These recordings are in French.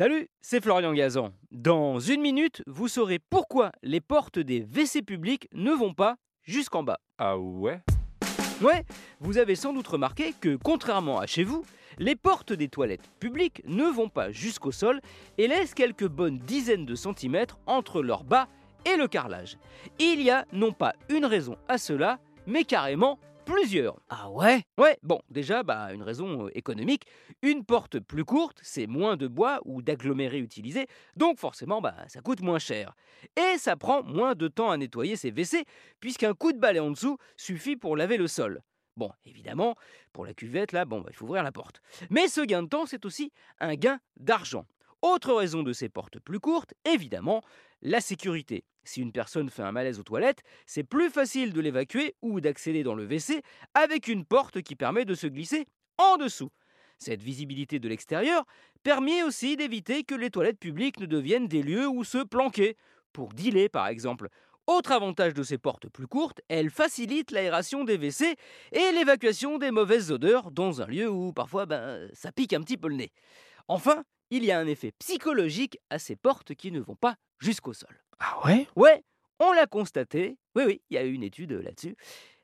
Salut, c'est Florian Gazan. Dans une minute, vous saurez pourquoi les portes des WC publics ne vont pas jusqu'en bas. Ah ouais? Ouais, vous avez sans doute remarqué que contrairement à chez vous, les portes des toilettes publiques ne vont pas jusqu'au sol et laissent quelques bonnes dizaines de centimètres entre leur bas et le carrelage. Il y a non pas une raison à cela, mais carrément plusieurs. Ah ouais? Ouais, bon, déjà, bah, une raison euh, économique. Une porte plus courte, c'est moins de bois ou d'agglomérés utilisés, donc forcément, bah, ça coûte moins cher. Et ça prend moins de temps à nettoyer ces WC, puisqu'un coup de balai en dessous suffit pour laver le sol. Bon, évidemment, pour la cuvette, là, bon, bah, il faut ouvrir la porte. Mais ce gain de temps, c'est aussi un gain d'argent. Autre raison de ces portes plus courtes, évidemment, la sécurité. Si une personne fait un malaise aux toilettes, c'est plus facile de l'évacuer ou d'accéder dans le WC avec une porte qui permet de se glisser en dessous. Cette visibilité de l'extérieur permet aussi d'éviter que les toilettes publiques ne deviennent des lieux où se planquer, pour dealer par exemple. Autre avantage de ces portes plus courtes, elles facilitent l'aération des WC et l'évacuation des mauvaises odeurs dans un lieu où parfois ben, ça pique un petit peu le nez. Enfin, il y a un effet psychologique à ces portes qui ne vont pas jusqu'au sol. Ah ouais? Ouais, on l'a constaté. Oui, oui, il y a eu une étude là-dessus.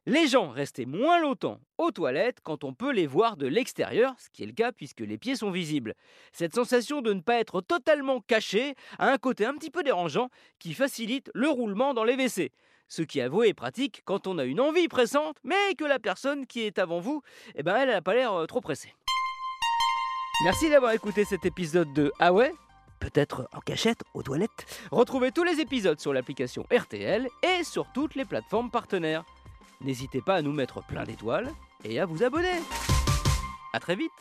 Les gens restaient moins longtemps aux toilettes quand on peut les voir de l'extérieur, ce qui est le cas puisque les pieds sont visibles. Cette sensation de ne pas être totalement caché a un côté un petit peu dérangeant qui facilite le roulement dans les WC. Ce qui avoué est pratique quand on a une envie pressante, mais que la personne qui est avant vous, eh ben elle n'a pas l'air euh, trop pressée. Merci d'avoir écouté cet épisode de Ah ouais Peut-être en cachette aux toilettes Retrouvez tous les épisodes sur l'application RTL et sur toutes les plateformes partenaires. N'hésitez pas à nous mettre plein d'étoiles et à vous abonner. A très vite